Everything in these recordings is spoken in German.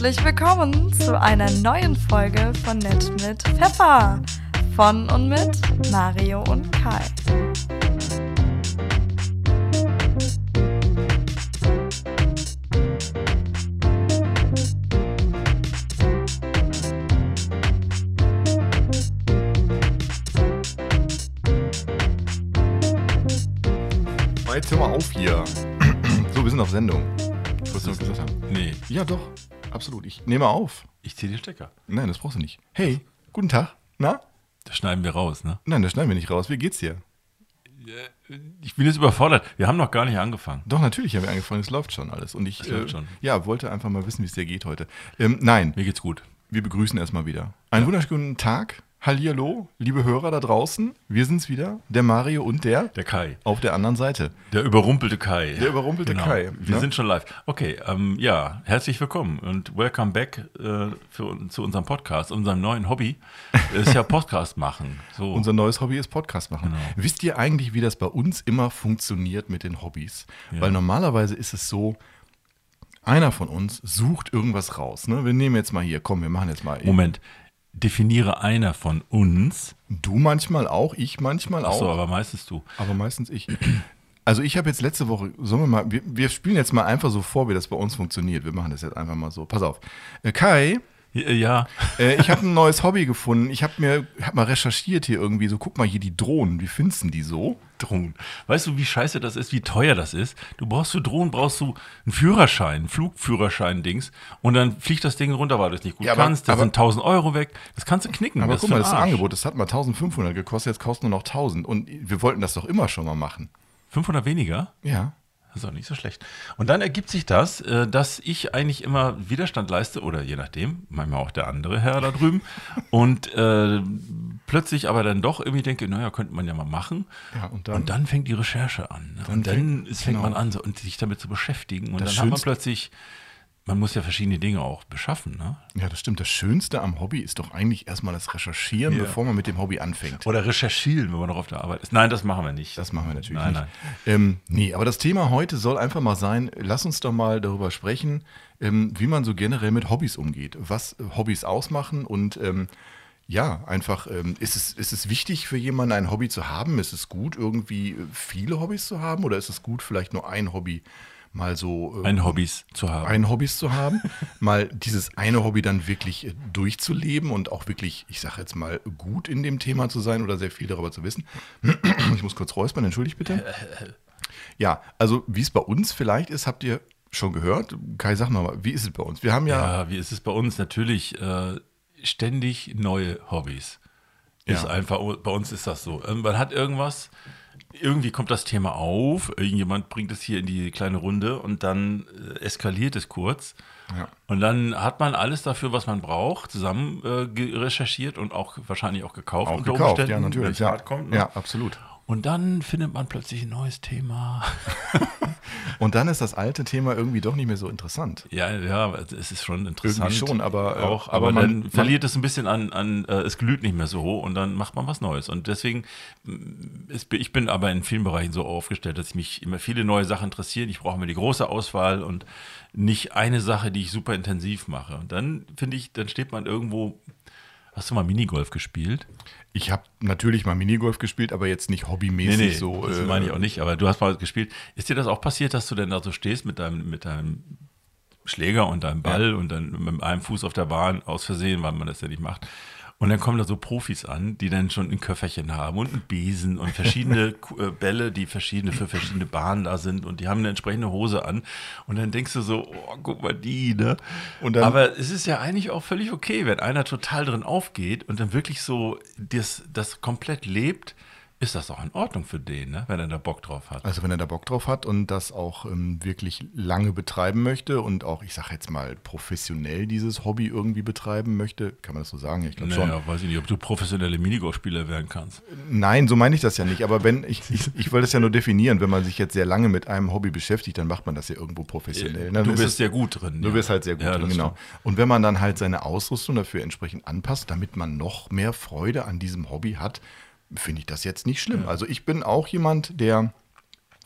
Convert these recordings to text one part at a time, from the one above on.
Herzlich willkommen zu einer neuen Folge von Nett mit Pfeffer. Von und mit Mario und Kai. Jetzt hör mal auf hier. So, wir sind auf Sendung. Was du gesagt haben? Nee, Ja, doch. Absolut. Ich nehme auf. ich ziehe den Stecker. Nein, das brauchst du nicht. Hey, guten Tag. Na? Das schneiden wir raus, ne? Nein, das schneiden wir nicht raus. Wie geht's dir? Ich bin jetzt überfordert. Wir haben noch gar nicht angefangen. Doch, natürlich haben wir angefangen. Es läuft schon alles. Und ich läuft äh, schon. ja, wollte einfach mal wissen, wie es dir geht heute. Ähm, nein, Mir geht's gut. wir begrüßen erstmal wieder. Einen wunderschönen Tag. Hallihallo, liebe Hörer da draußen. Wir sind's wieder. Der Mario und der Der Kai. auf der anderen Seite. Der überrumpelte Kai. Der überrumpelte Kai, Wir ne? sind schon live. Okay, ähm, ja, herzlich willkommen und welcome back äh, für, zu unserem Podcast, unserem neuen Hobby. Ist ja Podcast machen. So. Unser neues Hobby ist Podcast machen. Genau. Wisst ihr eigentlich, wie das bei uns immer funktioniert mit den Hobbys? Weil normalerweise ist es so, einer von uns sucht irgendwas raus. Ne? Wir nehmen jetzt mal hier, komm, wir machen jetzt mal. Moment. Definiere einer von uns. Du manchmal auch, ich manchmal auch, Achso, aber meistens du. aber meistens ich. Also ich habe jetzt letzte Woche, sollen wir mal, wir, wir spielen jetzt mal einfach so vor, wie das bei uns funktioniert. Wir machen das jetzt einfach mal so. Pass auf. Äh, Kai, Ja, äh, ich habe ein neues Hobby gefunden. Ich habe mir, hab mal recherchiert hier irgendwie so, guck mal hier die Drohnen, wie findest du die so? Drohnen. Weißt du, wie scheiße das ist, wie teuer das ist? Du brauchst für Drohnen brauchst du einen Führerschein, einen Flugführerschein-Dings und dann fliegt das Ding runter, weil du es nicht gut Ja, aber- kannst. Da sind 1000 Euro weg. Das kannst du knicken. Aber das guck mal, das ist ein. Angebot. Das hat mal 1500 gekostet, jetzt kostet nur noch 1000. Und wir wollten das doch immer schon mal machen. 500 weniger? Ja. Das ist auch nicht so schlecht. Und dann ergibt sich das, äh, dass ich eigentlich immer Widerstand leiste, oder je nachdem, manchmal auch der andere Herr da drüben. und äh, plötzlich aber dann doch irgendwie denke, naja, könnte man ja mal machen. Ja, und dann? und dann fängt die Recherche an. Ne? Dann und dann fängt- fängt genau. man an, so, und sich damit zu beschäftigen. Und Das dann hat man Schönste- plötzlich, man muss ja verschiedene Dinge auch beschaffen. Ne? Ja, das stimmt. Das Schönste am Hobby ist doch eigentlich erstmal das Recherchieren, Ja. bevor man mit dem Hobby anfängt. Oder recherchieren, wenn man noch auf der Arbeit ist. Nein, das machen wir nicht. Das machen wir natürlich Nein, nicht. nein. Ähm, nee, aber das Thema heute soll einfach mal sein, lass uns doch mal darüber sprechen, ähm, wie man so generell mit Hobbys umgeht, was Hobbys ausmachen und ähm, ja, einfach, ähm, ist, es, ist es wichtig für jemanden ein Hobby zu haben? Ist es gut, irgendwie viele Hobbys zu haben oder ist es gut, vielleicht nur ein Hobby mal so äh, Ein Hobbys zu haben. ein Hobbys zu haben, mal dieses eine Hobby dann wirklich äh, durchzuleben und auch wirklich, ich sage jetzt mal, gut in dem Thema zu sein oder sehr viel darüber zu wissen. Ich muss kurz räuspern, entschuldigt bitte. Ja, also wie es bei uns vielleicht ist, habt ihr schon gehört. Kai, sag mal, wie ist es bei uns? Wir haben ja, Ja, wie ist es bei uns? Natürlich äh, ständig neue Hobbys. Ist Ja. einfach, bei uns ist das so. Ähm, Man hat irgendwas, irgendwie kommt das Thema auf, irgendjemand bringt es hier in die kleine Runde und dann äh, eskaliert es kurz. Ja. Und dann hat man alles dafür, was man braucht, zusammen äh, recherchiert und auch wahrscheinlich auch gekauft. auch unter gekauft, ja, natürlich. Ja, kommt, ne? ja, absolut. Und dann findet man plötzlich ein neues Thema. Und dann ist das alte Thema irgendwie doch nicht mehr so interessant. Ja, ja, es ist schon interessant. Irgendwie schon, aber, äh, auch, aber aber, man- dann verliert es ein bisschen an, an äh, es glüht nicht mehr so hoch und dann macht man was Neues. Und deswegen, mm, ist, ich bin aber in vielen Bereichen so aufgestellt, dass mich immer viele neue Sachen interessieren. Ich brauche immer die große Auswahl und nicht eine Sache, die ich super intensiv mache. Und dann finde ich, dann steht man irgendwo. Hast du mal Minigolf gespielt? Ich habe natürlich mal Minigolf gespielt, aber jetzt nicht hobbymäßig so. das äh, meine ich auch nicht, aber du hast mal gespielt. Ist dir das auch passiert, dass du denn da so stehst mit deinem, mit deinem Schläger und deinem Ball und dann mit einem Fuß auf der Bahn aus Versehen, weil man das ja nicht macht. Und dann kommen da so Profis an, die dann schon ein Köfferchen haben und einen Besen und verschiedene äh, Bälle, die verschiedene für verschiedene Bahnen da sind und die haben eine entsprechende Hose an. Und dann denkst du so, oh, guck mal die, ne? Aber es ist ja eigentlich auch völlig okay, wenn einer total drin aufgeht und dann wirklich so das, das komplett lebt, ist das auch in Ordnung für den, ne? wenn er da Bock drauf hat. Also wenn er da Bock drauf hat und das auch ähm, wirklich lange betreiben möchte und auch, ich sage jetzt mal, professionell dieses Hobby irgendwie betreiben möchte, kann man das so sagen? Ich glaube schon. Naja, weiß ich nicht, ob du professionelle Minigolfspieler werden kannst. Nein, so meine ich das ja nicht. Aber wenn ich, ich, ich wollte es ja nur definieren, wenn man sich jetzt sehr lange mit einem Hobby beschäftigt, dann macht man das ja irgendwo professionell. Dann du ist bist es- sehr gut drin. Du ja. bist halt sehr gut, Ja, drin, genau. stimmt. Und wenn man dann halt seine Ausrüstung dafür entsprechend anpasst, damit man noch mehr Freude an diesem Hobby hat, finde ich das jetzt nicht schlimm. Also ich bin auch jemand, der,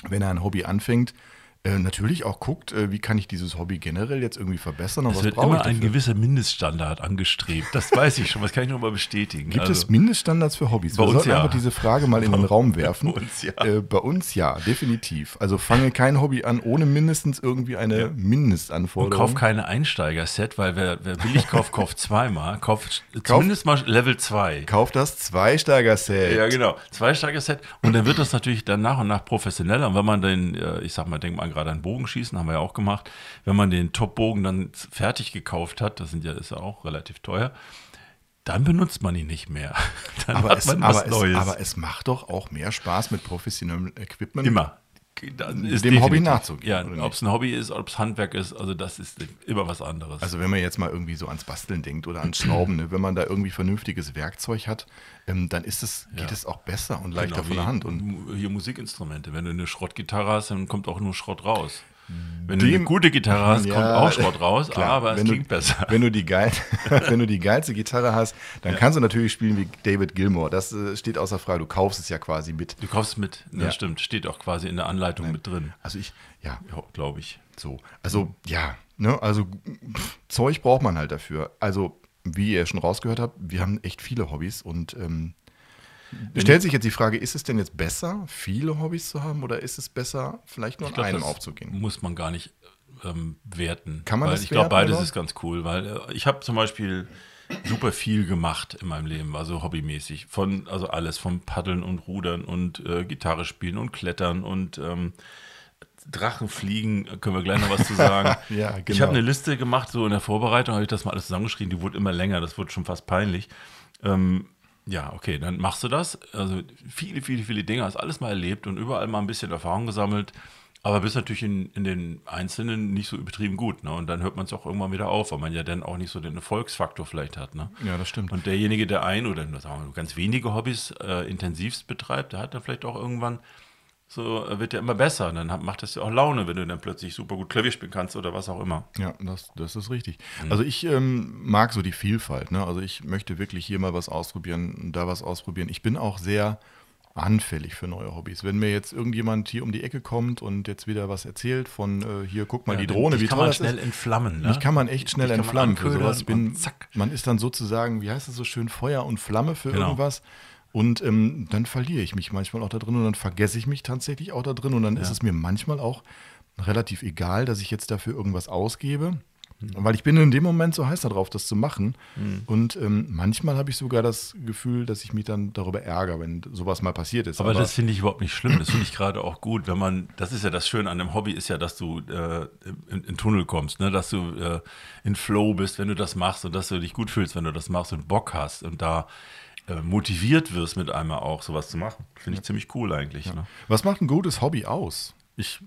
wenn er ein Hobby anfängt, äh, natürlich auch guckt, äh, wie kann ich dieses Hobby generell jetzt irgendwie verbessern und Es wird immer ein gewisser Mindeststandard angestrebt. Das weiß ich schon, das kann ich nur mal bestätigen. Gibt Also, es Mindeststandards für Hobbys? Bei Wir uns sollten ja. einfach diese Frage mal in den Raum werfen. Bei uns ja. Äh, bei uns ja, definitiv. Also fange kein Hobby an, ohne mindestens irgendwie eine Ja. Und Mindestanforderung. kauf keine Einsteiger-Set, weil wer, wer billig kauft, kauft zweimal. Kauft zumindest mal Level 2. Kauf das Zweisteiger-Set. Ja, genau. Zweisteiger-Set. Und dann wird das natürlich dann nach und nach professioneller. Und wenn man den, äh, ich sag mal, denk mal gerade an Bogenschießen, haben wir ja auch gemacht. Wenn man den Top-Bogen dann fertig gekauft hat, das sind ja, ist ja auch relativ teuer, dann benutzt man ihn nicht mehr. Dann Aber, hat es, man was aber, es, Neues. aber es macht doch auch mehr Spaß mit professionellem Equipment. Immer. Ist Dem Hobby nachzugehen, Ja, ob es ein Hobby ist, ob es Handwerk ist, also das ist immer was anderes. Also wenn man jetzt mal irgendwie so ans Basteln denkt oder ans Schrauben, ne? wenn man da irgendwie vernünftiges Werkzeug hat, ähm, dann ist es, geht Ja. es auch besser und leichter Genau von der Hand. Und hier Musikinstrumente. Wenn du eine Schrottgitarre hast, dann kommt auch nur Schrott raus. Wenn du eine Dem- gute Gitarre hast, kommt Ja, auch Schrott raus, klar, aber es klingt du, besser. Wenn du, die geil, wenn du die geilste Gitarre hast, dann kannst du natürlich spielen wie David Gilmour. Das äh, steht außer Frage. Du kaufst es ja quasi mit. Du kaufst mit, ja. Ja. stimmt, steht auch quasi in der Anleitung mit drin. Also ich, ja, Ja, glaube ich. so. Also ja, ne, also pff, Zeug braucht man halt dafür. Also wie ihr schon rausgehört habt, wir haben echt viele Hobbys und ähm, stellt sich jetzt die Frage, ist es denn jetzt besser, viele Hobbys zu haben oder ist es besser, vielleicht nur Ich an einem das aufzugehen? Muss man gar nicht ähm, werten. Kann man weil das Ich glaube, beides oder? ist ganz cool, weil äh, ich habe zum Beispiel super viel gemacht in meinem Leben, also hobbymäßig. Von, also alles, vom Paddeln und Rudern und äh, Gitarre spielen und Klettern und ähm, Drachen fliegen, äh, können wir gleich noch was zu sagen. Ja, Ich genau. habe eine Liste gemacht, so in der Vorbereitung habe ich das mal alles zusammengeschrieben, die wurde immer länger, das wurde schon fast peinlich. Ähm, ja, okay, dann machst du das. Also viele, viele, viele Dinge, hast alles mal erlebt und überall mal ein bisschen Erfahrung gesammelt. Aber bist natürlich in, in den Einzelnen nicht so übertrieben gut. Ne? Und dann hört man es auch irgendwann wieder auf, weil man ja dann auch nicht so den Erfolgsfaktor vielleicht hat. Ne? Ja, das stimmt. Und derjenige, der ein oder sagen wir, ganz wenige Hobbys äh, intensivst betreibt, der hat dann vielleicht auch irgendwann so, äh, wird ja immer besser. Und dann macht das ja auch Laune, wenn du dann plötzlich super gut Klavier spielen kannst oder was auch immer. Ja, das, das ist richtig. Mhm. Also ich ähm, mag so die Vielfalt. Ne? Also ich möchte wirklich hier mal was ausprobieren, da was ausprobieren. Ich bin auch sehr anfällig für neue Hobbys. Wenn mir jetzt irgendjemand hier um die Ecke kommt und jetzt wieder was erzählt von äh, hier, guck mal die Drohne, wie kann toll man das schnell ist. entflammen. Ne? Mich kann man echt schnell kann man entflammen für sowas. Bin, man ist dann sozusagen, wie heißt es so schön, Feuer und Flamme für Genau. irgendwas. Und ähm, dann verliere ich mich manchmal auch da drin und dann vergesse ich mich tatsächlich auch da drin. Und dann ist Ja. es mir manchmal auch relativ egal, dass ich jetzt dafür irgendwas ausgebe. Hm. Weil ich bin in dem Moment so heiß darauf, das zu machen. Und ähm, manchmal habe ich sogar das Gefühl, dass ich mich dann darüber ärgere, wenn sowas mal passiert ist. Aber, das finde ich überhaupt nicht schlimm. Das finde ich gerade auch gut, wenn man, das ist ja das Schöne an dem Hobby, ist ja, dass du äh, in, in Tunnel kommst, ne? dass du äh, in Flow bist, wenn du das machst und dass du dich gut fühlst, wenn du das machst und Bock hast und da motiviert wirst, mit einmal auch sowas zu machen. Finde ich ziemlich cool eigentlich. Ne? was macht ein gutes Hobby aus? Ich,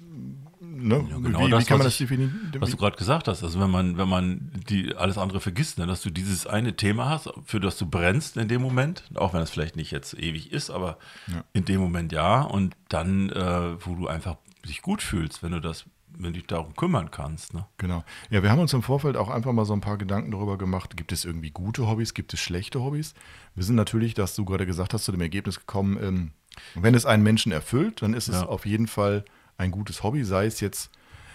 ne, Ja, genau wie, das, wie kann man was das ich- definieren? Was du gerade gesagt hast, also wenn man, wenn man die alles andere vergisst, ne, dass du dieses eine Thema hast, für das du brennst in dem Moment, auch wenn es vielleicht nicht jetzt ewig ist, aber in dem Moment ja, und dann, äh, wo du einfach dich gut fühlst, wenn du das, wenn du dich darum kümmern kannst. Ne? Genau. Ja, wir haben uns im Vorfeld auch einfach mal so ein paar Gedanken darüber gemacht. Gibt es irgendwie gute Hobbys? Gibt es schlechte Hobbys? Wir sind natürlich, dass du gerade gesagt hast, zu dem Ergebnis gekommen, ähm, wenn es einen Menschen erfüllt, dann ist es Ja. auf jeden Fall ein gutes Hobby, sei es jetzt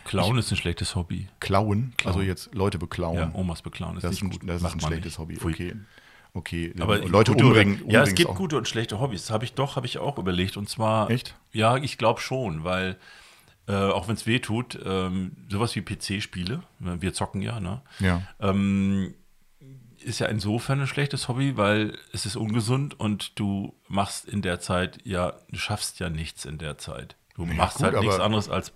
Klauen ist ein schlechtes Hobby. klauen, also jetzt Leute beklauen. Ja, Omas beklauen ist das nicht ein, gut. das ist Macht ein schlechtes. Hobby. Pfui. Okay. Okay. Aber Leute gute umbringen. oder, Ja, es umbringen gibt auch- gute und schlechte Hobbys. Habe ich doch, habe ich auch überlegt. Und zwar. Echt? Ja, ich glaube schon, weil äh, auch wenn es weh tut, ähm, sowas wie PC-Spiele, ne, wir zocken ja, ne? Ja. Ähm, ist ja insofern ein schlechtes Hobby, weil es ist ungesund und du machst in der Zeit ja, du schaffst ja nichts in der Zeit. Du Ja, machst gut, halt nichts anderes als äh,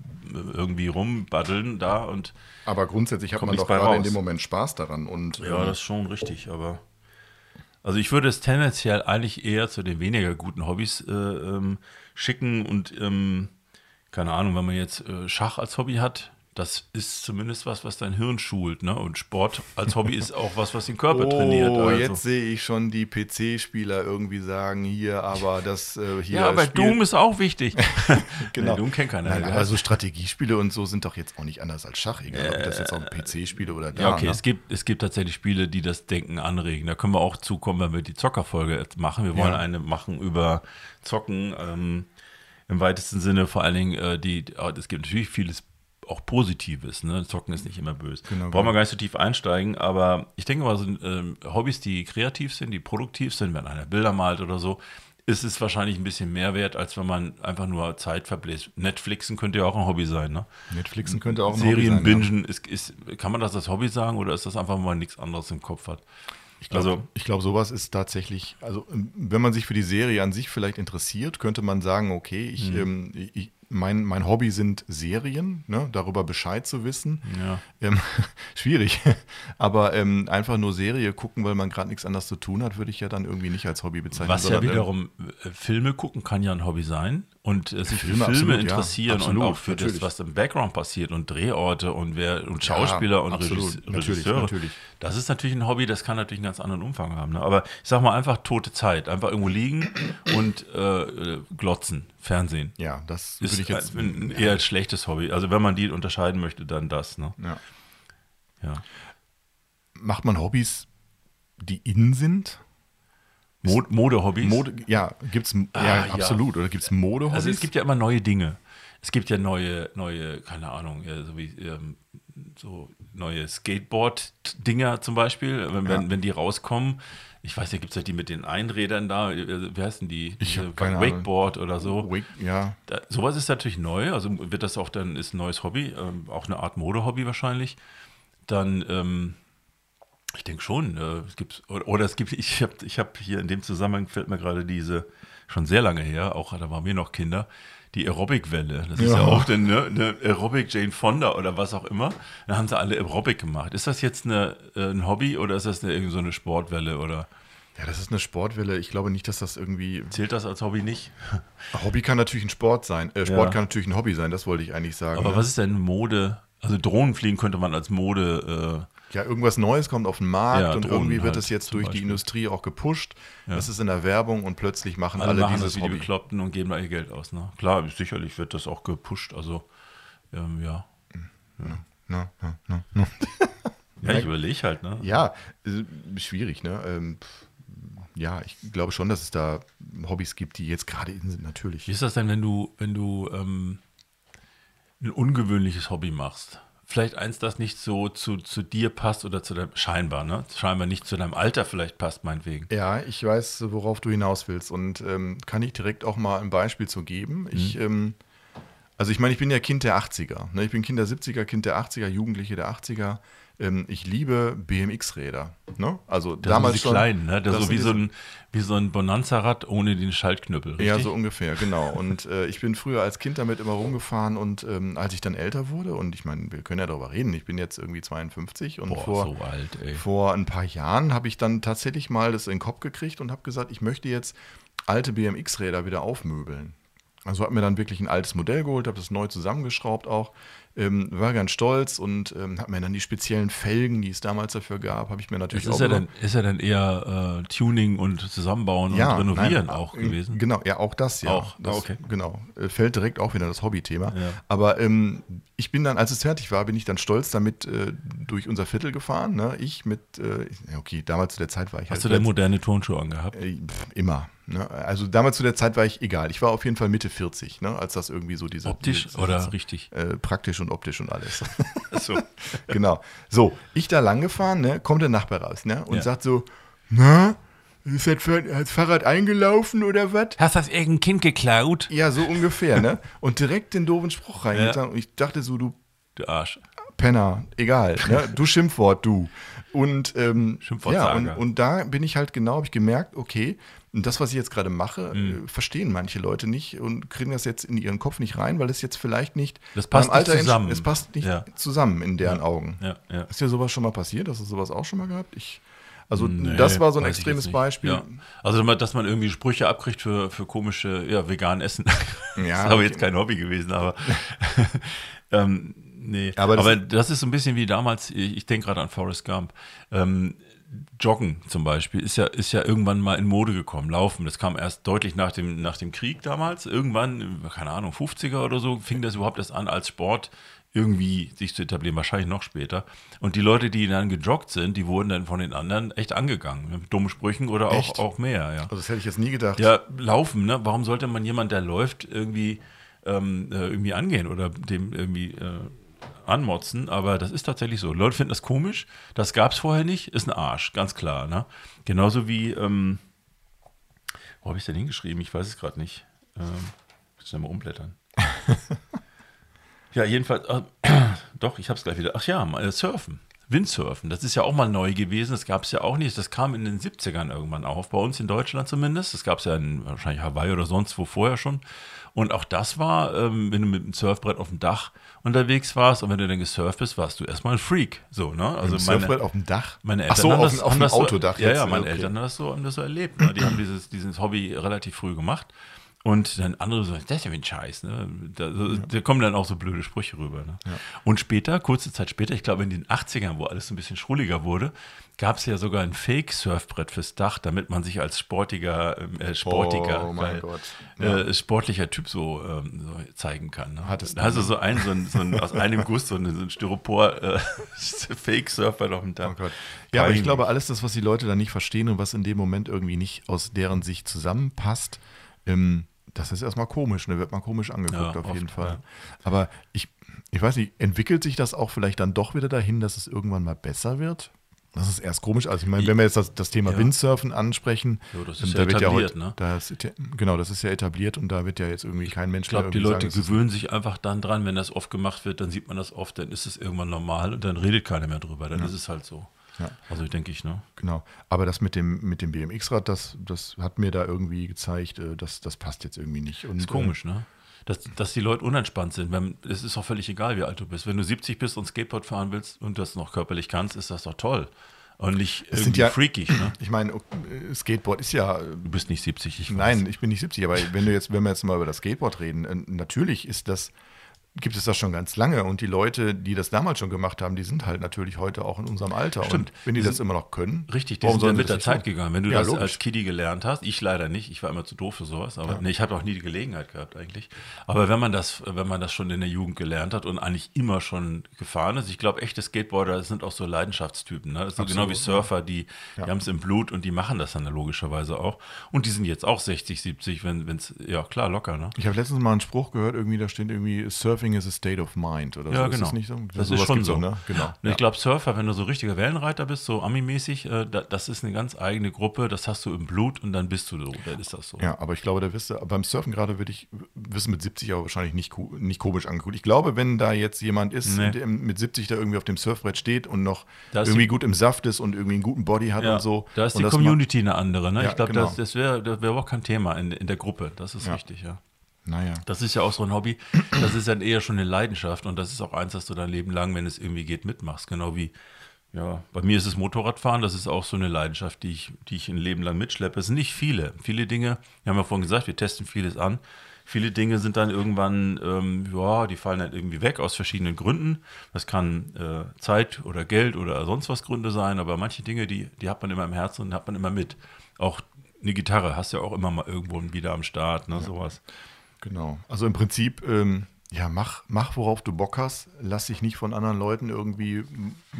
irgendwie rumbaddeln da und Aber grundsätzlich hat man doch gerade in raus. dem Moment Spaß daran. Und, Ja, ähm, das ist schon richtig, aber. Also ich würde es tendenziell eigentlich eher zu den weniger guten Hobbys äh, ähm, schicken und ähm, keine Ahnung, wenn man jetzt äh, Schach als Hobby hat, das ist zumindest was, was dein Hirn schult, ne? Und Sport als Hobby ist auch was, was den Körper trainiert. Oh, also. jetzt sehe ich schon die PC-Spieler irgendwie sagen, hier, aber das äh, hier. ja, aber Doom ist auch wichtig. Genau. Nee, Doom kennt keiner. Nein, aber so Strategiespiele und so sind doch jetzt auch nicht anders als Schach, egal ob ich das jetzt auf dem PC spiele oder da. Ja, okay, ne? es, gibt, es gibt tatsächlich Spiele, die das Denken anregen. Da können wir auch zukommen, wenn wir die Zockerfolge machen. Wir wollen Ja. eine machen über Zocken. Ähm, Im weitesten Sinne vor allen Dingen, äh, die, äh, es gibt natürlich vieles auch Positives. Ne? Zocken ist nicht immer böse. Genau, Brauchen wir genau. gar nicht so tief einsteigen, aber ich denke mal, so ähm, Hobbys, die kreativ sind, die produktiv sind, wenn einer Bilder malt oder so, ist es wahrscheinlich ein bisschen mehr wert, als wenn man einfach nur Zeit verbläst. Netflixen könnte ja auch ein Hobby sein, ne? Netflixen könnte auch ein Serien Hobby sein, ja. bingen, ist, ist, kann man das als Hobby sagen oder ist das einfach, wenn man nichts anderes im Kopf hat? Ich glaube, Also- ich glaube, sowas ist tatsächlich, also ähm, wenn man sich für die Serie an sich vielleicht interessiert, könnte man sagen, okay, ich, Mhm. ähm, ich, mein, mein Hobby sind Serien, ne, darüber Bescheid zu wissen. Ja. Ähm, schwierig. Aber ähm, einfach nur Serie gucken, weil man gerade nichts anderes zu tun hat, würde ich ja dann irgendwie nicht als Hobby bezeichnen. Was ja ähm, wiederum, äh, Filme gucken kann ja ein Hobby sein und äh, sich für Filme absolut, ja. interessieren Absolut, und auch für natürlich. das, was im Background passiert und Drehorte und wer und Schauspieler und absolut, Regisse- natürlich, Regisseure. natürlich. Das ist natürlich ein Hobby, das kann natürlich einen ganz anderen Umfang haben. Ne? Aber ich sag mal einfach tote Zeit, einfach irgendwo liegen und äh, äh, glotzen, Fernsehen. Ja, das würde Ist ich jetzt. ein, ein ja, eher schlechtes Hobby. Also wenn man die unterscheiden möchte, dann das. Ne? ja. Ja. Macht man Hobbys, die in sind? Mod Modehobbys. Mode, ja, gibt es, Ah, ja, ja. absolut. Oder gibt es Modehobbys? Also es gibt ja immer neue Dinge. Es gibt ja neue, neue, keine Ahnung, ja, so wie ähm, so neue Skateboard-Dinger zum Beispiel, wenn, wenn, wenn die rauskommen. Ich weiß ja, gibt es ja die mit den Einrädern da, äh, wie heißen die? Ich keine Ahnung. Wakeboard oder so. Wake, ja, Da, sowas ist natürlich neu, also wird das auch dann, ist ein neues Hobby, ähm, auch eine Art Modehobby wahrscheinlich. Dann, ähm, ich denke schon, äh, es gibt, oder, oder es gibt, ich habe ich hab hier in dem Zusammenhang fällt mir gerade diese, schon sehr lange her, auch da waren wir noch Kinder, die Aerobic-Welle. Das ist ja Ja. auch eine, ne, eine Aerobic Jane Fonda oder was auch immer. Da haben sie alle Aerobic gemacht. Ist das jetzt eine, äh, ein Hobby oder ist das eine, irgendwie so eine Sportwelle oder ja, das ist eine Sportwelle. Ich glaube nicht, dass das irgendwie. zählt das als Hobby nicht? Hobby kann natürlich ein Sport sein. Äh, Sport Ja. kann natürlich ein Hobby sein, das wollte ich eigentlich sagen. Aber ne? was ist denn Mode? Also Drohnenfliegen könnte man als Mode äh, Ja, irgendwas Neues kommt auf den Markt Ja, und Drohnen irgendwie wird halt es jetzt durch die Beispiel. Industrie auch gepusht. Ja. Das ist in der Werbung und plötzlich machen Alle, alle, machen dieses das wie die Hobby. Bekloppten und geben da ihr Geld aus. Ne? Klar, sicherlich wird das auch gepusht. Also, ähm, ja. Na. Ja, ich überlege halt, ne? Ja, schwierig, ne? Ähm, ja, ich glaube schon, dass es da Hobbys gibt, die jetzt gerade in sind, natürlich. Wie ist das denn, wenn du, wenn du ähm, ein ungewöhnliches Hobby machst? Vielleicht eins, das nicht so zu, zu dir passt oder zu deinem, scheinbar, ne? Scheinbar nicht zu deinem Alter vielleicht passt, meinetwegen. Ja, ich weiß, worauf du hinaus willst und ähm, kann ich direkt auch mal ein Beispiel zu geben. Ich, ähm, also ich meine, ich bin ja Kind der 80er. Ne? Ich bin Kind der 70er, Kind der 80er, Jugendliche der 80er. Ähm, ich liebe BMX-Räder. Ne? Also Das damals sind die kleinen, ne? Das das so wie so ein, wie so ein Bonanza-Rad ohne den Schaltknüppel. Richtig? Ja, so ungefähr, genau. Und äh, ich bin früher als Kind damit immer rumgefahren und ähm, als ich dann älter wurde, und ich meine, wir können ja darüber reden, ich bin jetzt irgendwie 52 und Boah, vor, so alt, ey. vor ein paar Jahren habe ich dann tatsächlich mal das in den Kopf gekriegt und habe gesagt, ich möchte jetzt alte BMX-Räder wieder aufmöbeln. Also habe mir dann wirklich ein altes Modell geholt, habe das neu zusammengeschraubt auch, ähm, war ganz stolz und ähm, habe mir dann die speziellen Felgen, die es damals dafür gab, habe ich mir natürlich ist, auch ja dann, ist ja dann eher äh, Tuning und Zusammenbauen und Renovieren nein, auch äh, gewesen. Genau, ja, auch das, ja. Auch, das, ah, okay. Genau, Äh, fällt direkt auch wieder das Hobbythema. Ja. Aber ähm, ich bin dann, als es fertig war, bin ich dann stolz damit äh, durch unser Viertel gefahren. Ne? Ich mit, äh, ja, okay, damals zu der Zeit war ich Hast du halt denn moderne Turnschuhe angehabt? äh, immer. Ne? Also damals zu der Zeit war ich egal. Ich war auf jeden Fall Mitte 40, ne? als das irgendwie so diese. Optisch diese, oder richtig? Äh, praktisch und optisch und alles. Achso. genau. So, ich da lang gefahren, ne? kommt der Nachbar raus ne? und Ja. sagt so: Na, ist das, das Fahrrad eingelaufen oder was? Hast das irgendein Kind geklaut? Ja, so ungefähr, ne? Und direkt den doofen Spruch reingetan. Und ich dachte so, du Du Arsch. Penner, egal, ne? Du Schimpfwort, du. Und, ähm, ja, und, und da bin ich halt genau, habe ich gemerkt, okay, und das, was ich jetzt gerade mache, Mhm. äh, verstehen manche Leute nicht und kriegen das jetzt in ihren Kopf nicht rein, weil es jetzt vielleicht nicht Das passt nicht entsch- zusammen. Es passt nicht Ja. zusammen in deren Augen. Ja, ja. Ist dir sowas schon mal passiert? Hast du sowas auch schon mal gehabt? Ich, also Nee, das war so ein extremes. Beispiel. Ja. Also, dass man irgendwie Sprüche abkriegt für, für komische, ja, vegan Essen. Ja, das ist aber jetzt kein Hobby gewesen, aber. ähm, nee. Aber Aber, das- das, ist so ein bisschen wie damals, ich, ich denke gerade an Forrest Gump. Ähm, Joggen zum Beispiel ist ja, ist ja irgendwann mal in Mode gekommen. Laufen, das kam erst deutlich nach dem, nach dem Krieg damals. Irgendwann, keine Ahnung, 50er oder so, fing das überhaupt erst an als Sport irgendwie sich zu etablieren, wahrscheinlich noch später. Und die Leute, die dann gejoggt sind, die wurden dann von den anderen echt angegangen. Mit dummen Sprüchen oder auch, Echt? auch mehr, ja. Also das hätte ich jetzt nie gedacht. Ja, laufen, ne? Warum sollte man jemand, der läuft, irgendwie, ähm, äh, irgendwie angehen oder dem irgendwie äh, anmotzen, aber das ist tatsächlich so. Leute finden das komisch, das gab es vorher nicht, ist ein Arsch, ganz klar. Ne? Genauso wie, ähm, wo habe ich denn hingeschrieben? Ich weiß es gerade nicht. Ähm, schnell mal umblättern. ja, jedenfalls, äh, doch, ich habe es gleich wieder. Ach ja, mal, äh, Surfen. Windsurfen, das ist ja auch mal neu gewesen, das gab es ja auch nicht, das kam in den 70ern irgendwann auf, bei uns in Deutschland zumindest, das gab es ja in wahrscheinlich Hawaii oder sonst wo vorher schon und auch das war, ähm, wenn du mit dem Surfbrett auf dem Dach unterwegs warst und wenn du dann gesurft bist, warst du erstmal ein Freak, so, ne? Also meine, Surfbrett auf dem Dach? Meine Eltern Ach so, haben auf, das, auf haben dem das so, Autodach Ja, jetzt, ja, meine okay. Eltern haben das so, haben das so erlebt, ne? die haben dieses, dieses Hobby relativ früh gemacht und dann andere so, das ist ja wie ein Scheiß. Ne? Da, so, da kommen dann auch so blöde Sprüche rüber. Ne? Und später, kurze Zeit später, ich glaube in den 80ern, wo alles so ein bisschen schrulliger wurde, gab es ja sogar ein Fake-Surfbrett fürs Dach, damit man sich als sportiger, ähm, äh, sportiger, Oh weil, Gott. äh, sportlicher Typ so, ähm, so zeigen kann. Ne? Hattest du also so ein, so ein, so ein aus einem Guss, so ein, so ein Styropor äh, auf dem Dach. Oh Gott. Ja, aber ich glaube, alles das, was die Leute da nicht verstehen und was in dem Moment irgendwie nicht aus deren Sicht zusammenpasst, ähm, das ist erstmal komisch, ne? wird man komisch angeguckt Ja, auf oft, jeden Fall. ja. Aber ich, ich weiß nicht, entwickelt sich das auch vielleicht dann doch wieder dahin, dass es irgendwann mal besser wird? Das ist erst komisch. Also ich meine, wenn wir jetzt das, das Thema Ja. Windsurfen ansprechen, Ja, das ist da ja wird ja etabliert, heute, ne? da ist, ja- genau, das ist ja etabliert und da wird ja jetzt irgendwie kein Mensch Ich glaube, die mehr Leute irgendwie sagen, es ist- gewöhnen sich einfach dann dran, wenn das oft gemacht wird, dann sieht man das oft, dann ist es irgendwann normal und dann redet keiner mehr drüber. Dann ist es halt so. Ja. Also denke ich, ne? Genau. Aber das mit dem, mit dem BMX-Rad, das, das hat mir da irgendwie gezeigt, äh, das, das passt jetzt irgendwie nicht. Und, Ist komisch, ne? Dass, dass die Leute unentspannt sind. Wenn, es ist auch völlig egal, wie alt du bist. Wenn du 70 bist und Skateboard fahren willst und das noch körperlich kannst, ist das doch toll. Und nicht Es irgendwie sind ja- freakig, ne? Äh, ich meine, äh, Skateboard ist ja. äh, Du bist nicht 70, ich weiß. Nein, ich bin nicht 70, aber wenn du jetzt, wenn wir jetzt mal über das Skateboard reden, äh, natürlich ist das, gibt es das schon ganz lange und die Leute, die das damals schon gemacht haben, die sind halt natürlich heute auch in unserem Alter. Stimmt. Und wenn die, Die das sind- immer noch können, Richtig, die warum sind dann sie mit der Zeit tun? gegangen. Wenn du Ja, das logisch. als Kiddie gelernt hast, ich leider nicht, ich war immer zu doof für sowas, aber nee, ich habe auch nie die Gelegenheit gehabt eigentlich. Aber wenn man das, wenn man das schon in der Jugend gelernt hat und eigentlich immer schon gefahren ist, ich glaube, echte Skateboarder sind auch so Leidenschaftstypen. Ne? Das sind genau wie Surfer, die, die haben es im Blut und die machen das dann logischerweise auch. Und die sind jetzt auch 60, 70, wenn es, ja klar, locker, ne? Ich habe letztens mal einen Spruch gehört, irgendwie da steht irgendwie Surfing is a state of mind oder Ja, so. genau. Ist das nicht so? Das ist schon so. auch, ne? Genau. Ich glaube, Surfer, wenn du so richtiger Wellenreiter bist, so Ami-mäßig, äh, da, das ist eine ganz eigene Gruppe, das hast du im Blut und dann bist du so, dann ist das so. Ja, aber ich glaube, da wirst du, beim Surfen gerade würde ich, du mit 70 aber wahrscheinlich nicht, nicht komisch angeguckt. Ich glaube, wenn da jetzt jemand ist, Nee. der mit 70 da irgendwie auf dem Surfbrett steht und noch irgendwie die- gut im Saft ist und irgendwie einen guten Body hat Ja, und so. da ist die Community eine andere. Ne? Ja, ich glaube, genau. das, das wäre wär auch kein Thema in, in der Gruppe. Das ist Ja. richtig, ja. Naja. Das ist ja auch so ein Hobby. Das ist dann eher schon eine Leidenschaft und das ist auch eins, das du dein Leben lang, wenn es irgendwie geht, mitmachst. Genau wie, ja, bei mir ist es Motorradfahren. Das ist auch so eine Leidenschaft, die ich, die ich ein Leben lang mitschleppe. Es sind nicht viele. Viele Dinge, wir haben ja vorhin gesagt, wir testen vieles an. Viele Dinge sind dann irgendwann, ähm, ja, die fallen dann irgendwie weg aus verschiedenen Gründen. Das kann äh, Zeit oder Geld oder sonst was Gründe sein, aber manche Dinge, die, die hat man immer im Herzen und hat man immer mit. Auch eine Gitarre hast du ja auch immer mal irgendwo wieder am Start, ne, sowas. Genau. Also im Prinzip, ähm, ja, mach, mach, worauf du Bock hast. Lass dich nicht von anderen Leuten irgendwie,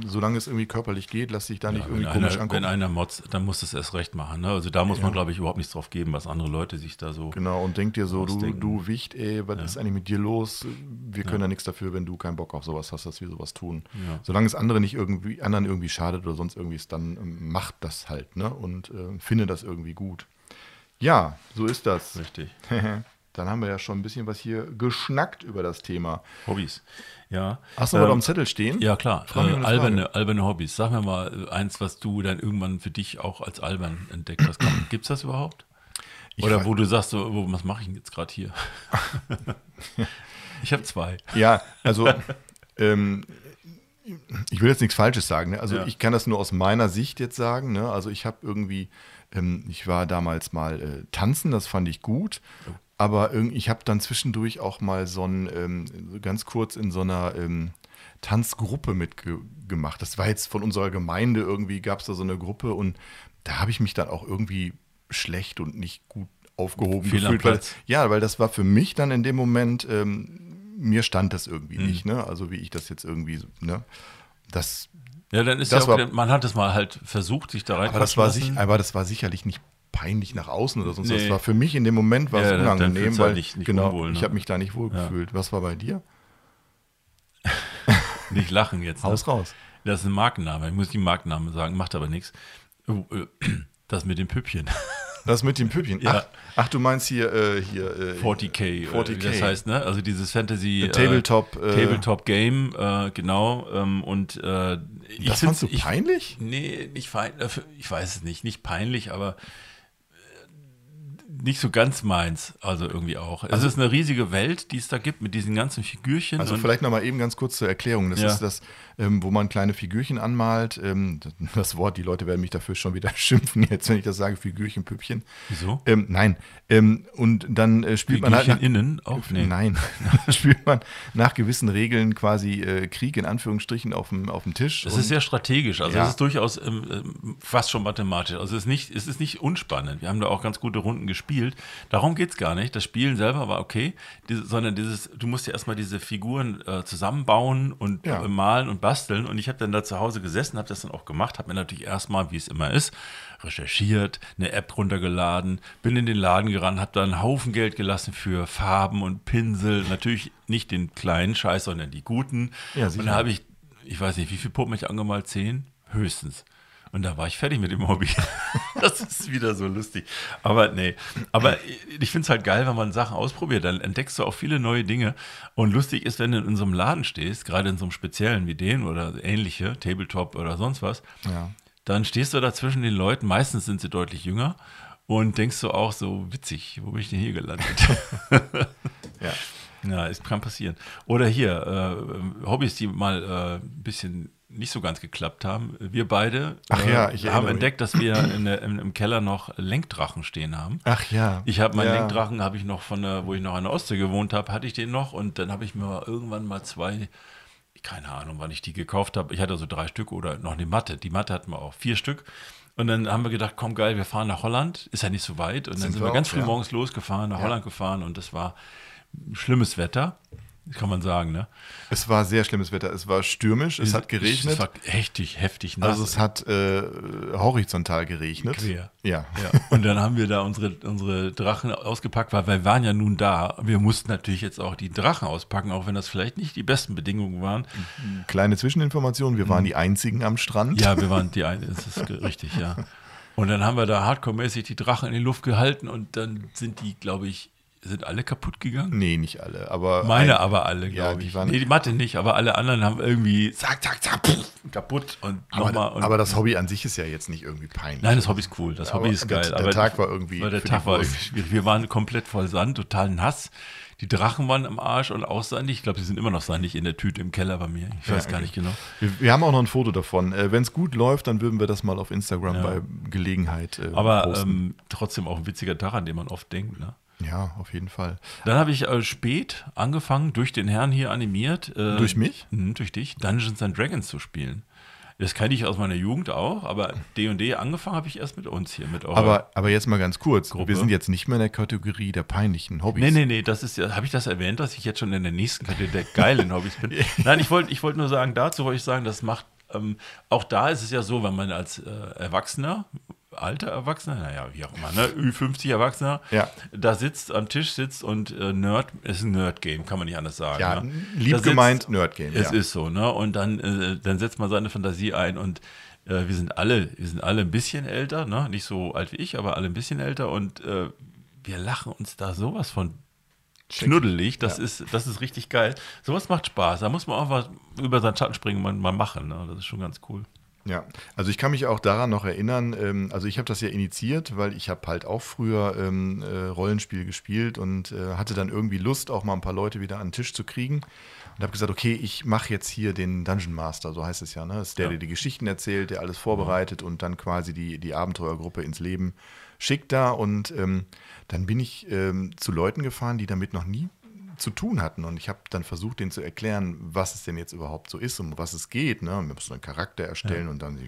solange es irgendwie körperlich geht, lass dich da nicht Ja, irgendwie wenn, komisch einer, angucken. wenn einer motzt, dann muss es erst recht machen. Ne? Also da muss man, glaube ich, überhaupt nichts drauf geben, was andere Leute sich da so. Genau, und denk dir so, du, du Wicht, ey, was ist eigentlich mit dir los? Wir können ja. nichts dafür, wenn du keinen Bock auf sowas hast, dass wir sowas tun. Ja. Solange es andere nicht irgendwie, anderen irgendwie schadet oder sonst irgendwie ist, dann ähm, macht das halt, ne? Und äh, finde das irgendwie gut. Ja, so ist das. Richtig. dann haben wir ja schon ein bisschen was hier geschnackt über das Thema. Hobbys. Ja. Hast du was Ähm, auf dem Zettel stehen? Ja, klar. Äh, alberne, alberne Hobbys. Sag mir mal äh, eins, was du dann irgendwann für dich auch als albern entdeckt hast. Gibt es das überhaupt? Ich Oder wo du sagst, so, wo, was mache ich denn jetzt gerade hier? ich habe zwei. Ja, also ähm, ich will jetzt nichts Falsches sagen. Ne? Also Ja. ich kann das nur aus meiner Sicht jetzt sagen. Ne? Also ich habe irgendwie, ähm, ich war damals mal äh, tanzen, das fand ich gut. Aber ich habe dann zwischendurch auch mal so ein, ähm, ganz kurz in so einer ähm, Tanzgruppe mitgemacht. Das war jetzt von unserer Gemeinde irgendwie, gab es da so eine Gruppe und da habe ich mich dann auch irgendwie schlecht und nicht gut aufgehoben am gefühlt. Weil, ja, weil das war für mich dann in dem Moment, ähm, mir stand das irgendwie Mhm. nicht, ne? Also wie ich das jetzt irgendwie, ne? Das, Ja, dann ist Das ja auch, war- man hat es mal halt versucht, sich da rein aber das war sich, aber das war sicherlich nicht peinlich nach außen oder sonst was. Nee. Das war für mich in dem Moment was Ja, dann- dann unangenehm, du weil halt nicht- nicht genau, unwohl, ne? ich habe mich da nicht wohl Ja. gefühlt. Was war bei dir? Nicht lachen jetzt. Ne? Haus raus. Das ist ein Markenname. Ich muss die Markennamen sagen, macht aber nichts. Oh, äh, Das mit den Püppchen. Das mit dem Püppchen. Ja. Ach, ach, du meinst hier, äh, hier äh, 40k, 40K. Äh, das heißt, ne? Also dieses Fantasy Äh, Tabletop, äh, Tabletop Game, genau. Ähm, und ich Das fandst du ich, peinlich? Nee, nicht fein, ich weiß es nicht, nicht peinlich, aber nicht so ganz meins, also irgendwie auch. Es ist eine riesige Welt, die es da gibt mit diesen ganzen Figürchen. Also vielleicht nochmal eben ganz kurz zur Erklärung. Das Ja. ist das, ähm, wo man kleine Figürchen anmalt. Ähm, das Wort, die Leute werden mich dafür schon wieder schimpfen jetzt, wenn ich das sage, Figürchen, Püppchen. Wieso? Ähm, nein. Ähm, und dann äh, spielt man halt Figürchen nach, innen auch? Nee. Nein, spielt man nach gewissen Regeln quasi äh, Krieg in Anführungsstrichen auf dem, auf dem Tisch. Es ist sehr strategisch, also Ja. es ist durchaus ähm, ähm, fast schon mathematisch. Also es ist, nicht, es ist nicht unspannend. Wir haben da auch ganz gute Runden gespielt. Darum geht es gar nicht. Das Spielen selber war okay, diese, sondern dieses, du musst ja erstmal diese Figuren äh, zusammenbauen und Ja. äh, malen und basteln. Und ich habe dann da zu Hause gesessen, habe das dann auch gemacht, habe mir natürlich erstmal, wie es immer ist, recherchiert, eine App runtergeladen, bin in den Laden gerannt, habe da einen Haufen Geld gelassen für Farben und Pinsel. Natürlich nicht den kleinen Scheiß, sondern die guten. Ja, und dann habe ich, ich weiß nicht, wie viel Puppen ich angemalt? Zehn? Höchstens. Und da war ich fertig mit dem Hobby. das ist wieder so lustig. Aber nee, aber ich finde es halt geil, wenn man Sachen ausprobiert. Dann entdeckst du auch viele neue Dinge. Und lustig ist, wenn du in so einem Laden stehst, gerade in so einem speziellen wie den oder ähnliche, Tabletop oder sonst was, Ja. dann stehst du da zwischen den Leuten, meistens sind sie deutlich jünger, und denkst du auch so, witzig, wo bin ich denn hier gelandet? Ja. Ja, es kann passieren. Oder hier, äh, Hobbys, die mal äh, ein bisschen nicht so ganz geklappt haben. Wir beide Ach äh, ja, ich haben entdeckt, dass wir in der, im, Keller noch Lenkdrachen stehen haben. Ach ja. Ich habe meinen ja. Lenkdrachen, habe ich noch von der, wo ich noch an der Ostsee gewohnt habe, hatte ich den noch und dann habe ich mir irgendwann mal zwei, keine Ahnung, wann ich die gekauft habe. Ich hatte so drei Stück oder noch eine Matte. Die Matte hatten wir auch vier Stück. Und dann haben wir gedacht, komm geil, wir fahren nach Holland. Ist ja nicht so weit. Und dann Sind sind wir wir ganz auch, früh ja. morgens losgefahren, nach. Holland gefahren und das war schlimmes Wetter, kann man sagen, ne? Es war sehr schlimmes Wetter. Es war stürmisch, es hat geregnet. Es war heftig, heftig nass. also es hat äh, horizontal geregnet. Quer. Ja. Ja, und dann haben wir da unsere, unsere Drachen ausgepackt, weil wir waren ja nun da. Wir mussten natürlich jetzt auch die Drachen auspacken, auch wenn das vielleicht nicht die besten Bedingungen waren. Kleine Zwischeninformation, wir waren die einzigen am Strand. Ja, wir waren die eine, das ist richtig, ja. Und dann haben wir da hardcore-mäßig die Drachen in die Luft gehalten und dann sind die, glaube ich, sind alle kaputt gegangen. Nee, nicht alle, aber Meine ein- aber alle, Ja, glaube die ich. waren- nee, die Mathe nicht, aber alle anderen haben irgendwie zack, zack, zack, pff, kaputt und aber, nochmal. Aber das Hobby an sich ist ja jetzt nicht irgendwie peinlich. Nein, das Hobby ist cool. Das Hobby Aber ist der- geil. der aber Tag war irgendwie Weil der Tag war schwierig. Wir waren komplett voll Sand, total nass. Die Drachen waren am Arsch und aussandig. Ich glaube, die sind immer noch sandig in der Tüte im Keller bei mir. Ich weiß Ja, gar nicht genau. Wir, wir haben auch noch ein Foto davon. Äh, Wenn es gut läuft, dann würden wir das mal auf Instagram Ja. bei Gelegenheit äh, Aber ähm, trotzdem auch ein witziger Tag, an den man oft denkt. Ne? Ja, auf jeden Fall. Dann habe ich äh, spät angefangen, durch den Herrn hier animiert. Äh, Durch mich? Mhm, durch dich, Dungeons and Dragons zu spielen. Das kannte ich aus meiner Jugend auch, aber D&D angefangen habe ich erst mit uns hier, mit eurer Aber, aber jetzt mal ganz kurz. Gruppe. Wir sind jetzt nicht mehr in der Kategorie der peinlichen Hobbys. Nee, nee, nee, das ist ja, habe ich das erwähnt, dass ich jetzt schon in der nächsten Kategorie der geilen Hobbys bin? Nein, ich wollte ich wollte nur sagen, dazu wollte ich sagen, das macht, ähm, auch da ist es ja so, wenn man als äh, Erwachsener, alter Erwachsener, naja, wie auch immer, ne, Ü50 Erwachsener, Ja. da sitzt, am Tisch sitzt und äh, Nerd, ist ein Nerd-Game, kann man nicht anders sagen. Ja, ne? lieb sitzt- gemeint, Nerd-Game, Es ja. ist so, ne, und dann, äh, dann setzt man seine Fantasie ein und äh, wir sind alle, wir sind alle ein bisschen älter, ne, nicht so alt wie ich, aber alle ein bisschen älter und äh, wir lachen uns da sowas von knuddelig, das, ist, das ist richtig geil. Sowas macht Spaß. Da muss man auch was über seinen Schatten springen und mal, mal machen. Ne? Das ist schon ganz cool. Ja, also ich kann mich auch daran noch erinnern, ähm, also ich habe das ja initiiert, weil ich habe halt auch früher ähm, äh, Rollenspiel gespielt und äh, hatte dann irgendwie Lust, auch mal ein paar Leute wieder an den Tisch zu kriegen und habe gesagt, okay, ich mache jetzt hier den Dungeon Master, so heißt es ja, ne? Das ist der, Ja. der die Geschichten erzählt, der alles vorbereitet und dann quasi die, die Abenteuergruppe ins Leben schickt da und ähm, dann bin ich ähm, zu Leuten gefahren, die damit noch nie zu tun hatten. Und ich habe dann versucht, denen zu erklären, was es denn jetzt überhaupt so ist und um was es geht. Ne? Wir mussten einen Charakter erstellen und dann,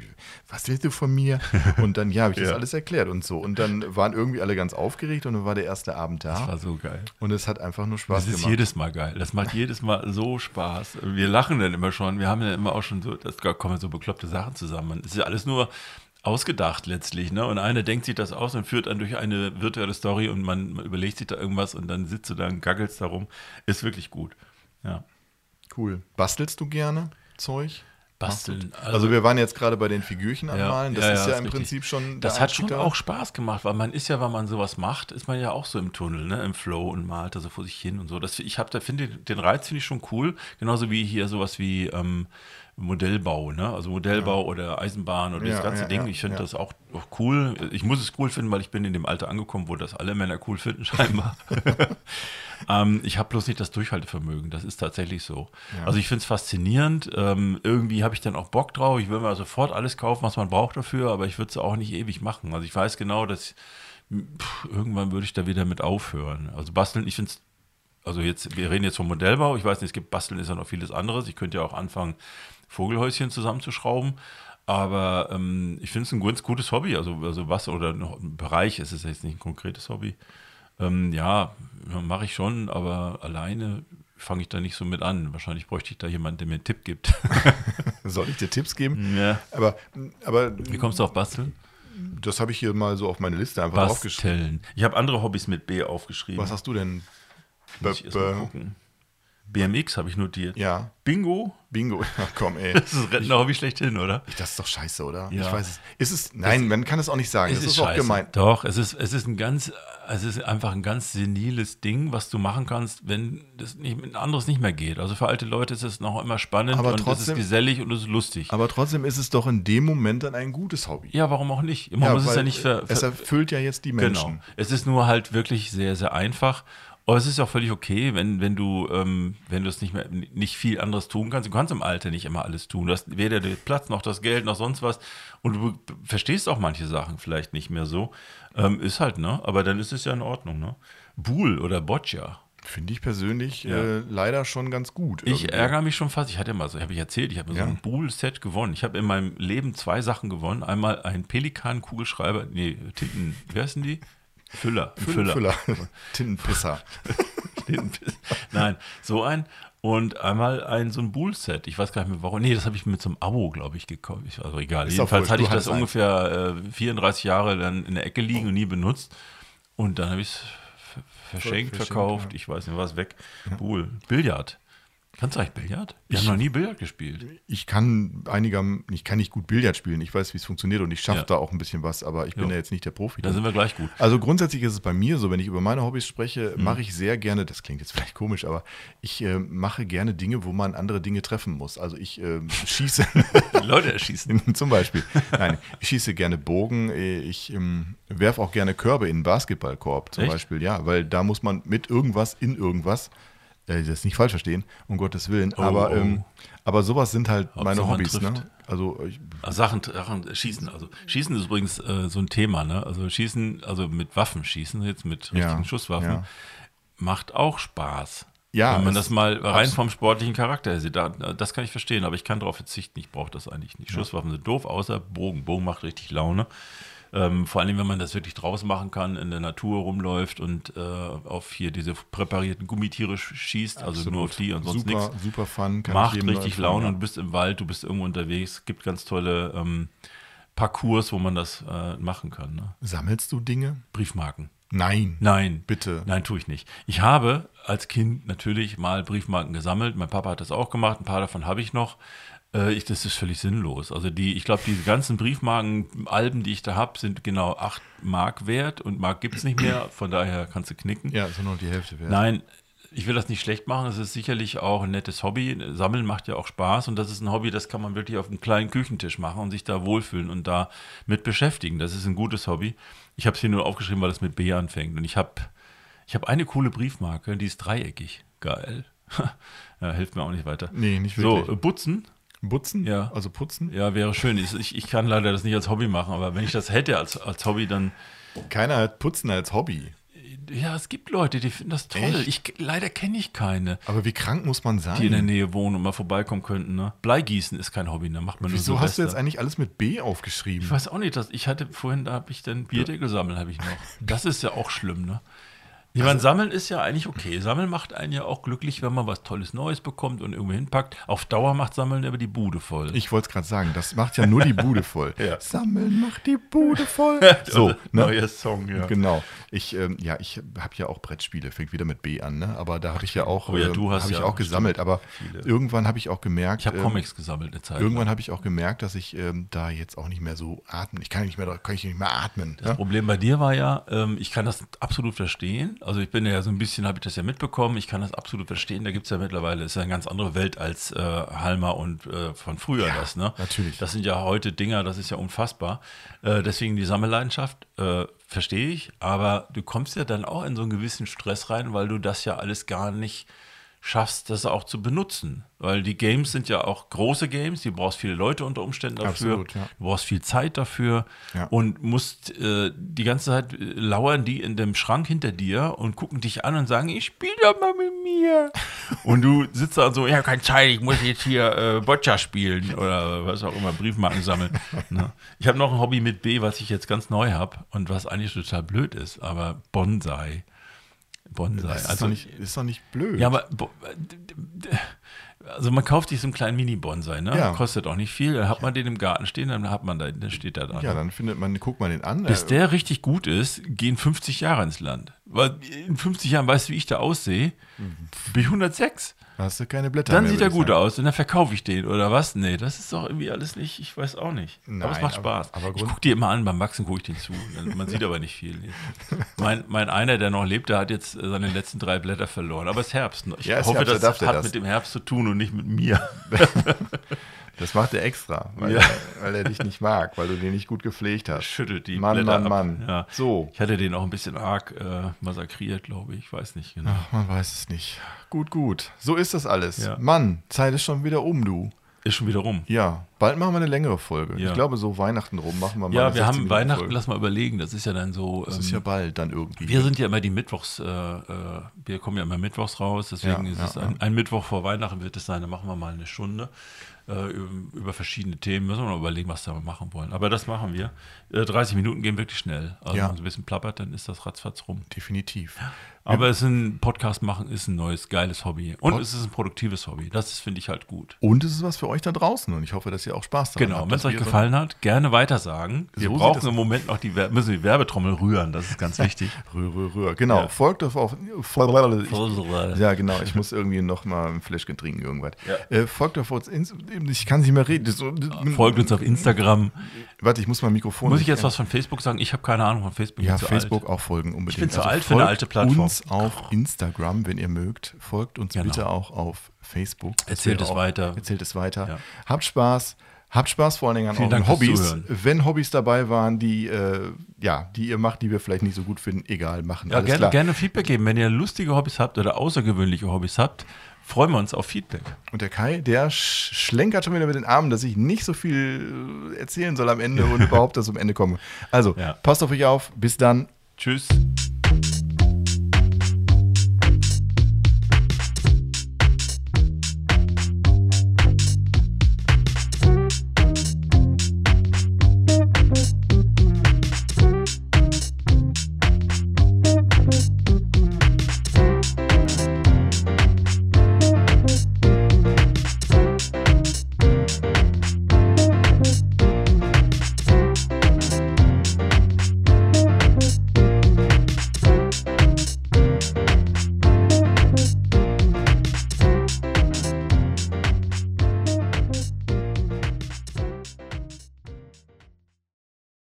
was willst du von mir? Und dann, ja, habe ich das Ja. alles erklärt und so. Und dann waren irgendwie alle ganz aufgeregt und dann war der erste Abend Das war da. so geil. Und es hat einfach nur Spaß Das ist gemacht. jedes Mal geil. Das macht jedes Mal so Spaß. Wir lachen dann immer schon. Wir haben ja immer auch schon so, da kommen so bekloppte Sachen zusammen. Es ist ja alles nur ausgedacht letztlich, ne? Und einer denkt sich das aus und führt dann durch eine virtuelle Story und man, man überlegt sich da irgendwas und dann sitzt du da und gaggelst darum. Ist wirklich gut. Ja. Cool. Bastelst du gerne? Bastelzeug? Basteln. Also, also, wir waren jetzt gerade bei den Figürchen anmalen. Das ja, ist ja, ja, im richtig. Prinzip schon. Das hat schon auch Spaß gemacht, weil man ist ja, wenn man sowas macht, ist man ja auch so im Tunnel, ne, im Flow und malt da so vor sich hin und so. Das, ich habe da finde den Reiz finde ich schon cool, genauso wie hier sowas wie ähm, Modellbau, ne? Also Modellbau oder Eisenbahn oder Ja, das ganze ja, Ding. ja, Ich finde ja. das auch, auch cool. Ich muss es cool finden, weil ich bin in dem Alter angekommen, wo das alle Männer cool finden, scheinbar. ähm, ich habe bloß nicht das Durchhaltevermögen. Das ist tatsächlich so. Also ich finde es faszinierend. Ähm, irgendwie habe ich dann auch Bock drauf. Ich will mir sofort alles kaufen, was man braucht dafür, aber ich würde es auch nicht ewig machen. Also ich weiß genau, dass pff, irgendwann würde ich da wieder mit aufhören. Also basteln, ich finde es also jetzt, wir reden jetzt vom Modellbau. Ich weiß nicht, es gibt Basteln ist ja noch vieles anderes. Ich könnte ja auch anfangen, Vogelhäuschen zusammenzuschrauben. Aber ähm, ich finde es ein ganz gutes Hobby. Also, also was oder noch ein Bereich ist es jetzt nicht ein konkretes Hobby. Ähm, ja, mache ich schon, aber alleine fange ich da nicht so mit an. Wahrscheinlich bräuchte ich da jemanden, der mir einen Tipp gibt. Soll ich dir Tipps geben? ja. Aber, aber Wie kommst du auf Basteln? das habe ich hier mal so auf meine Liste einfach. Basteln. Ich habe andere Hobbys mit B aufgeschrieben. Was hast du denn? Mal gucken. BMX habe ich notiert. Ja, Bingo. Bingo. Ach komm, ey. Das ist Rentner-Hobby schlechthin, oder? Das ist doch scheiße, oder? Ja. Ich weiß es. Ist es nein, man kann es auch nicht sagen. Es das ist, ist, auch gemein. Doch, es ist, es ist ein ganz, es ist einfach ein ganz seniles Ding, was du machen kannst, wenn das nicht, ein anderes nicht mehr geht. Also für alte Leute ist es noch immer spannend Aber und es trotzdem- ist gesellig und es ist lustig. Aber trotzdem ist es doch in dem Moment dann ein gutes Hobby. ja, warum auch nicht? Man muss es ja nicht ver, es ver erfüllt ja jetzt die Genau. Menschen. Es ist nur halt wirklich sehr, sehr einfach. Aber es ist auch völlig okay, wenn, wenn du, ähm, wenn du es nicht mehr, nicht viel anderes tun kannst. Du kannst im Alter nicht immer alles tun. Du hast weder den Platz noch das Geld noch sonst was. Und du verstehst auch manche Sachen vielleicht nicht mehr so. Ähm, ist halt, ne? Aber dann ist es ja in Ordnung, ne? Buhl oder Boccia. Finde ich persönlich Ja. äh, leider schon ganz gut. Ich irgendwie. ärgere mich schon fast. Ich hatte mal so, habe ich erzählt, ich habe Ja. so ein Buhl-Set gewonnen. Ich habe in meinem Leben zwei Sachen gewonnen. Einmal einen Pelikan-Kugelschreiber, nee, Tinten, wie heißen die? Füller. ein Füller. Füller. Tintenpisser. Nein, so ein. Und einmal ein so ein Bull-Set. Ich weiß gar nicht mehr warum. Nee, das habe ich mit so einem Abo, glaube ich, gekauft. Also egal. Ist Jedenfalls hatte ich das ungefähr äh, 34 Jahre dann in der Ecke liegen und nie benutzt. Und dann habe ich es verschenkt, verschenkt, verkauft. ja. Ich weiß nicht, war es weg. Bull. Billard. Kannst du eigentlich Billard? Wir haben noch nie Billard gespielt. Ich kann einiger, ich kann nicht gut Billard spielen. Ich weiß, wie es funktioniert und ich schaffe Ja. da auch ein bisschen was, aber ich bin Jo. ja jetzt nicht der Profi. Da sind wir gleich gut. Also grundsätzlich ist es bei mir so, wenn ich über meine Hobbys spreche, Mhm. mache ich sehr gerne, das klingt jetzt vielleicht komisch, aber ich äh, mache gerne Dinge, wo man andere Dinge treffen muss. Also ich äh, schieße Leute erschießen. zum Beispiel. Nein, ich schieße gerne Bogen, äh, ich ähm, werfe auch gerne Körbe in den Basketballkorb zum Echt? Beispiel, ja, weil da muss man mit irgendwas in irgendwas, das nicht falsch verstehen, um Gottes Willen, Oh, aber, oh. ähm, aber sowas sind halt meine man Hobbys. Ne? Also ich, Also Sachen, Sachen, Schießen, also Schießen ist übrigens äh, so ein Thema, ne? Also Schießen, also mit Waffen schießen, jetzt mit Ja, richtigen Schusswaffen, ja. macht auch Spaß. Ja, Wenn man das mal rein absolut. vom sportlichen Charakter sieht, da, das kann ich verstehen, aber ich kann darauf verzichten, ich brauche das eigentlich nicht. Schusswaffen sind doof, außer Bogen. Bogen macht richtig Laune. Ähm, vor allem, wenn man das wirklich draußen machen kann, in der Natur rumläuft und äh, auf hier diese präparierten Gummitiere sch- schießt, also nur auf die und sonst nichts. super fun. kann Macht richtig Laune ja. und bist im Wald, du bist irgendwo unterwegs. Gibt ganz tolle ähm, Parcours, wo man das äh, machen kann. Ne? Sammelst du Dinge? Briefmarken. Nein. Nein. Bitte. Nein, tue ich nicht. Ich habe als Kind natürlich mal Briefmarken gesammelt. Mein Papa hat das auch gemacht. Ein paar davon habe ich noch. Äh, ich, das ist völlig sinnlos. Also die, ich glaube, diese ganzen Briefmarken-Alben, die ich da habe, sind genau 8 Mark wert und Mark gibt es nicht mehr. Von daher kannst du knicken. Ja, ist nur noch die Hälfte wert. Nein, ich will das nicht schlecht machen. Es ist sicherlich auch ein nettes Hobby. Sammeln macht ja auch Spaß und das ist ein Hobby, das kann man wirklich auf einem kleinen Küchentisch machen und sich da wohlfühlen und da mit beschäftigen. Das ist ein gutes Hobby. Ich habe es hier nur aufgeschrieben, weil es mit B anfängt und ich habe ich hab eine coole Briefmarke, die ist dreieckig. Geil. ja, hilft mir auch nicht weiter. Nee, nicht So, wirklich. äh, Butzen. Putzen? Ja. Also putzen? Ja, wäre schön. Ich, ich, kann leider das nicht als Hobby machen, aber wenn ich das hätte als, als Hobby, dann Keiner hat Putzen als Hobby. ja, es gibt Leute, die finden das toll. Echt? Ich, leider kenne ich keine. Aber wie krank muss man sein? die in der Nähe wohnen und mal vorbeikommen könnten. Ne? Bleigießen ist kein Hobby, da macht man Wieso nur hast du jetzt eigentlich alles mit B aufgeschrieben? Ich weiß auch nicht, dass ich hatte vorhin, da habe ich dann Bierdeckel sammeln, habe ich noch. Das ist ja auch schlimm, ne? Ich meine, Sammeln ist ja eigentlich okay. Sammeln macht einen ja auch glücklich, wenn man was Tolles Neues bekommt und irgendwo hinpackt. Auf Dauer macht Sammeln aber die Bude voll. Ich wollte es gerade sagen, das macht ja nur die Bude voll. Ja. Sammeln macht die Bude voll. so, ne? neuer Song, ja. Genau. Ich, ähm, ja, ich habe ja auch Brettspiele, fängt wieder mit B an, ne? Aber da habe ich ja auch, Oh ja, ähm, du hast habe ich ja auch gesammelt. Aber viele. irgendwann habe ich auch gemerkt, Ich habe ähm, Comics gesammelt eine Zeit. irgendwann habe ich auch gemerkt, dass ich ähm, da jetzt auch nicht mehr so atmen. Ich kann nicht mehr, kann ich nicht mehr atmen. Das Ne? Problem bei dir war ja, ähm, ich kann das absolut verstehen. Also ich bin ja so ein bisschen, habe ich das ja mitbekommen, ich kann das absolut verstehen. Da gibt es ja mittlerweile, ist ja eine ganz andere Welt als äh, Halmer und äh, von früher das, ne? natürlich. Das sind ja heute Dinger, das ist ja unfassbar. Äh, deswegen die Sammelleidenschaft, äh, verstehe ich, aber du kommst ja dann auch in so einen gewissen Stress rein, weil du das ja alles gar nicht schaffst, das auch zu benutzen. Weil die Games sind ja auch große Games, du brauchst viele Leute unter Umständen dafür, Absolut, ja. du brauchst viel Zeit dafür Ja. und musst äh, die ganze Zeit äh, lauern die in dem Schrank hinter dir und gucken dich an und sagen, ich spiele doch mal mit mir. und du sitzt da und so, ich habe keine Zeit, ich muss jetzt hier äh, Boccia spielen oder was auch immer, Briefmarken sammeln. ne? Ich habe noch ein Hobby mit B, was ich jetzt ganz neu habe und was eigentlich total blöd ist, aber Bonsai. Bonsai. Das ist, also doch nicht, ist doch nicht blöd. ja, aber also man kauft sich so einen kleinen Mini-Bonsai, ne? Ja. Kostet auch nicht viel. Dann hat man den im Garten stehen, dann hat man da, dann steht da dran. Ja, dann findet man, guckt man den an. Bis äh, der richtig gut ist, gehen 50 Jahre ins Land. Weil in 50 Jahren weißt du, wie ich da aussehe. Bin ich 106. hast du keine Blätter Dann mehr, sieht er gut sagen. aus und dann verkaufe ich den oder was? Nee, das ist doch irgendwie alles nicht, ich weiß auch nicht. aber es Nein, macht Spaß. aber ich gucke dir immer an, beim Wachsen gucke ich den zu. Man sieht aber nicht viel. Mein, mein einer, der noch lebt, der hat jetzt seine letzten drei Blätter verloren. Aber es ist Herbst. Ich Ja, hoffe, Herbst, da das hat mit dem Herbst zu tun und nicht mit mir. Das macht er extra, weil, Ja. er, weil er dich nicht mag, weil du den nicht gut gepflegt hast. Schüttelt die Mann, Blätter Mann. Mann. Ja. So. Ich hatte den auch ein bisschen arg äh, massakriert, glaube ich. Ich weiß nicht genau. Ach, man weiß es nicht. Gut, gut. So ist das alles. Ja. Mann, Zeit ist schon wieder um, du. Ist schon wieder rum. Ja, bald machen wir eine längere Folge. Ja. Ich glaube, so Weihnachten rum machen wir mal Ja, wir haben 16 Weihnachten, Folge. lass mal überlegen. Das ist ja dann so. Das ähm, ist ja bald dann irgendwie. Wir sind ja immer die Mittwochs, äh, äh, wir kommen ja immer Mittwochs raus, deswegen Ja, ist ja, es ein, ein Mittwoch vor Weihnachten wird es sein, da machen wir mal eine Stunde äh, über, verschiedene Themen, müssen wir noch überlegen, was wir machen wollen. Aber das machen wir. Äh, 30 Minuten gehen wirklich schnell. Also Ja. wenn man so ein bisschen plappert, dann ist das ratzfatz rum. Definitiv. Aber es ist ein Podcast machen ist ein neues, geiles Hobby. Und Pod- es ist ein produktives Hobby. Das finde ich halt gut. Und es ist was für euch da draußen und ich hoffe, dass ihr auch Spaß daran Genau, habt. wenn es euch wir so- gefallen hat, gerne weitersagen. Wir So brauchen im Moment noch die, Wer- müssen die Werbetrommel rühren, das ist ganz wichtig. Rühr, rühr, rühr. Genau, Ja. folgt auf, auf Ja, genau, ich muss irgendwie noch mal ein Fläschchen trinken, irgendwas. Ja. Äh, folgt auf uns, ins- ich kann nicht mehr reden. So, Folgt uns auf Instagram. Warte, ich muss mal Mikrofon. Muss ich jetzt was von Facebook sagen? Ich habe keine Ahnung von Facebook. Ja, Facebook alt. auch folgen unbedingt. Also Ich bin zu alt für eine alte Plattform. uns auf Instagram, wenn ihr mögt. Folgt uns Genau. bitte auch auf Facebook. Das Erzählt es auch- weiter. Erzählt es weiter. Ja. Habt Spaß. Habt Spaß vor allen Dingen an Vielen euren Dank Hobbys. Wenn Hobbys dabei waren, die, äh, ja, die ihr macht, die wir vielleicht nicht so gut finden, egal, machen. Ja, gerne, gerne Feedback geben. Wenn ihr lustige Hobbys habt oder außergewöhnliche Hobbys habt, freuen wir uns auf Feedback. Und der Kai, der sch schlenkert schon wieder mit den Armen, dass ich nicht so viel äh, erzählen soll am Ende und überhaupt, dass ich am Ende komme. Also, Ja. passt auf euch auf. Bis dann. Tschüss.